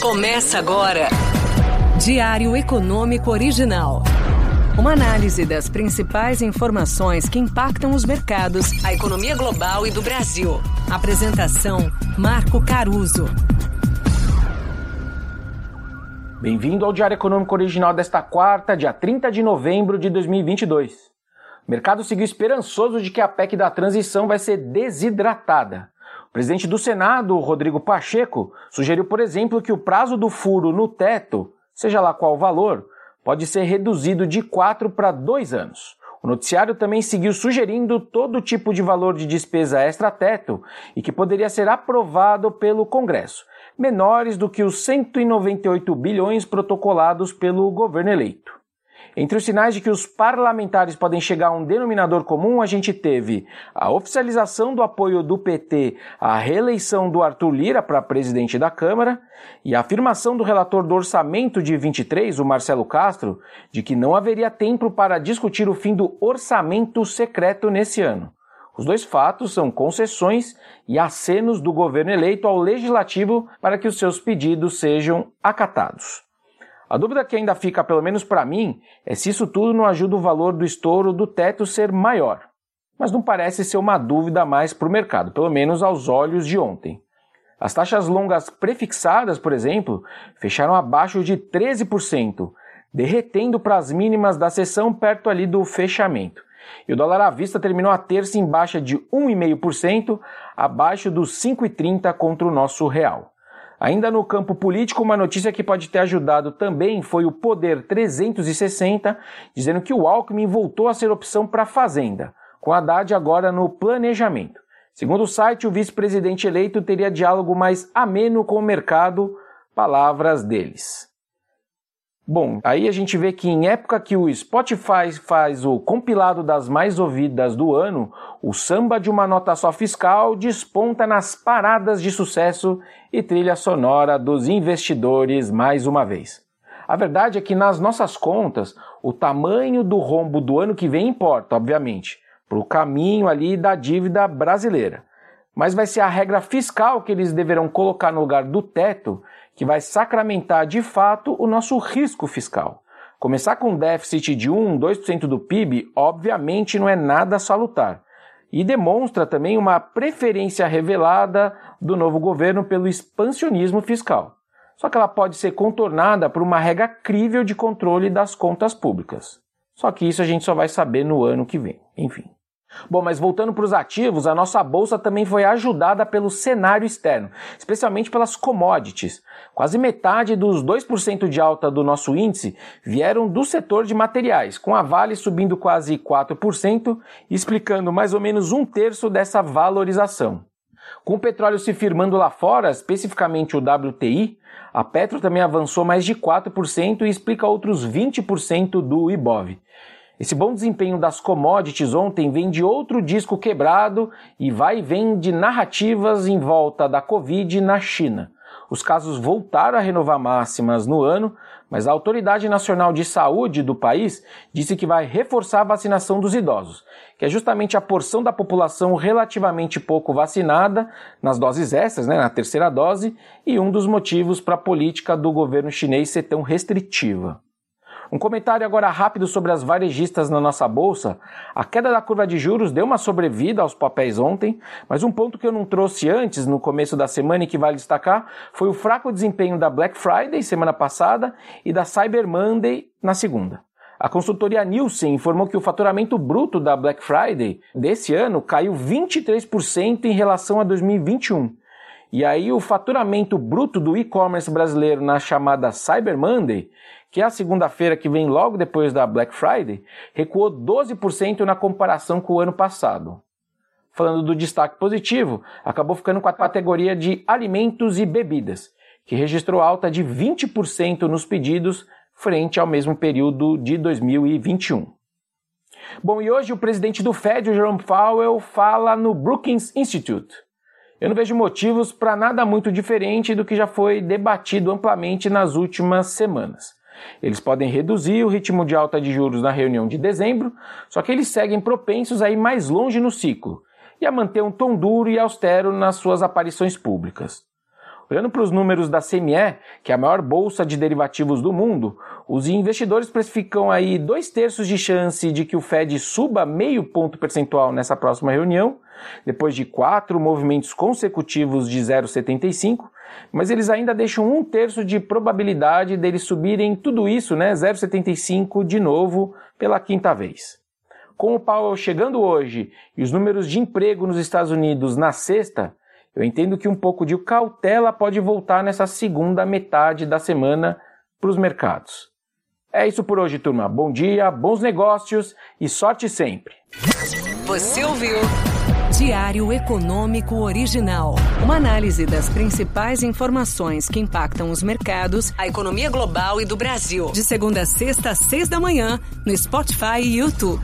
Começa agora. Diário Econômico Original. Uma análise das principais informações que impactam os mercados, a economia global e do Brasil. Apresentação: Marco Caruso. Bem-vindo ao Diário Econômico Original desta quarta, dia 30 de novembro de 2022. O mercado seguiu esperançoso de que a PEC da transição vai ser desidratada. O presidente do Senado, Rodrigo Pacheco, sugeriu, por exemplo, que o prazo do furo no teto, seja lá qual o valor, pode ser reduzido de 4 para 2 anos. O noticiário também seguiu sugerindo todo tipo de valor de despesa extra-teto e que poderia ser aprovado pelo Congresso, menores do que os 198 bilhões protocolados pelo governo eleito. Entre os sinais de que os parlamentares podem chegar a um denominador comum, a gente teve a oficialização do apoio do PT à reeleição do Arthur Lira para presidente da Câmara e a afirmação do relator do orçamento de 23, o Marcelo Castro, de que não haveria tempo para discutir o fim do orçamento secreto nesse ano. Os dois fatos são concessões e acenos do governo eleito ao legislativo para que os seus pedidos sejam acatados. A dúvida que ainda fica, pelo menos para mim, é se isso tudo não ajuda o valor do estouro do teto ser maior. Mas não parece ser uma dúvida mais para o mercado, pelo menos aos olhos de ontem. As taxas longas prefixadas, por exemplo, fecharam abaixo de 13%, derretendo para as mínimas da sessão perto ali do fechamento. E o dólar à vista terminou a terça em baixa de 1,5%, abaixo dos 5,30 contra o nosso real. Ainda no campo político, uma notícia que pode ter ajudado também foi o Poder 360, dizendo que o Alckmin voltou a ser opção para a Fazenda, com Haddad agora no planejamento. Segundo o site, o vice-presidente eleito teria diálogo mais ameno com o mercado, palavras deles. Bom, aí a gente vê que em época que o Spotify faz o compilado das mais ouvidas do ano, o samba de uma nota só fiscal desponta nas paradas de sucesso e trilha sonora dos investidores mais uma vez. A verdade é que nas nossas contas, o tamanho do rombo do ano que vem importa, obviamente, para o caminho ali da dívida brasileira. Mas vai ser a regra fiscal que eles deverão colocar no lugar do teto que vai sacramentar de fato o nosso risco fiscal. Começar com um déficit de 1, 2% do PIB, obviamente não é nada salutar. E demonstra também uma preferência revelada do novo governo pelo expansionismo fiscal. Só que ela pode ser contornada por uma regra crível de controle das contas públicas. Só que isso a gente só vai saber no ano que vem. Enfim. Bom, mas voltando para os ativos, a nossa bolsa também foi ajudada pelo cenário externo, especialmente pelas commodities. Quase metade dos 2% de alta do nosso índice vieram do setor de materiais, com a Vale subindo quase 4%, explicando mais ou menos um terço dessa valorização. Com o petróleo se firmando lá fora, especificamente o WTI, a Petro também avançou mais de 4% e explica outros 20% do IBOV. Esse bom desempenho das commodities ontem vem de outro disco quebrado e vai e vem de narrativas em volta da Covid na China. Os casos voltaram a renovar máximas no ano, mas a Autoridade Nacional de Saúde do país disse que vai reforçar a vacinação dos idosos, que é justamente a porção da população relativamente pouco vacinada nas doses extras, né, na terceira dose, e um dos motivos para a política do governo chinês ser tão restritiva. Um comentário agora rápido sobre as varejistas na nossa bolsa. A queda da curva de juros deu uma sobrevida aos papéis ontem, mas um ponto que eu não trouxe antes, no começo da semana e que vale destacar, foi o fraco desempenho da Black Friday semana passada e da Cyber Monday na segunda. A consultoria Nielsen informou que o faturamento bruto da Black Friday desse ano caiu 23% em relação a 2021. E aí o faturamento bruto do e-commerce brasileiro na chamada Cyber Monday que é a segunda-feira que vem logo depois da Black Friday, recuou 12% na comparação com o ano passado. Falando do destaque positivo, acabou ficando com a categoria de alimentos e bebidas, que registrou alta de 20% nos pedidos frente ao mesmo período de 2021. Bom, e hoje o presidente do Fed, o Jerome Powell, fala no Brookings Institute. Eu não vejo motivos para nada muito diferente do que já foi debatido amplamente nas últimas semanas. Eles podem reduzir o ritmo de alta de juros na reunião de dezembro, só que eles seguem propensos a ir mais longe no ciclo e a manter um tom duro e austero nas suas aparições públicas. Olhando para os números da CME, que é a maior bolsa de derivativos do mundo, os investidores precificam aí dois terços de chance de que o Fed suba meio ponto percentual nessa próxima reunião, depois de quatro movimentos consecutivos de 0,75, mas eles ainda deixam um terço de probabilidade deles subirem tudo isso, né, 0,75 de novo pela quinta vez. Com o Powell chegando hoje e os números de emprego nos Estados Unidos na sexta, eu entendo que um pouco de cautela pode voltar nessa segunda metade da semana para os mercados. É isso por hoje, turma. Bom dia, bons negócios e sorte sempre. Você ouviu? Diário Econômico Original. Uma análise das principais informações que impactam os mercados, a economia global e do Brasil. De segunda a sexta, às seis da manhã, no Spotify e YouTube.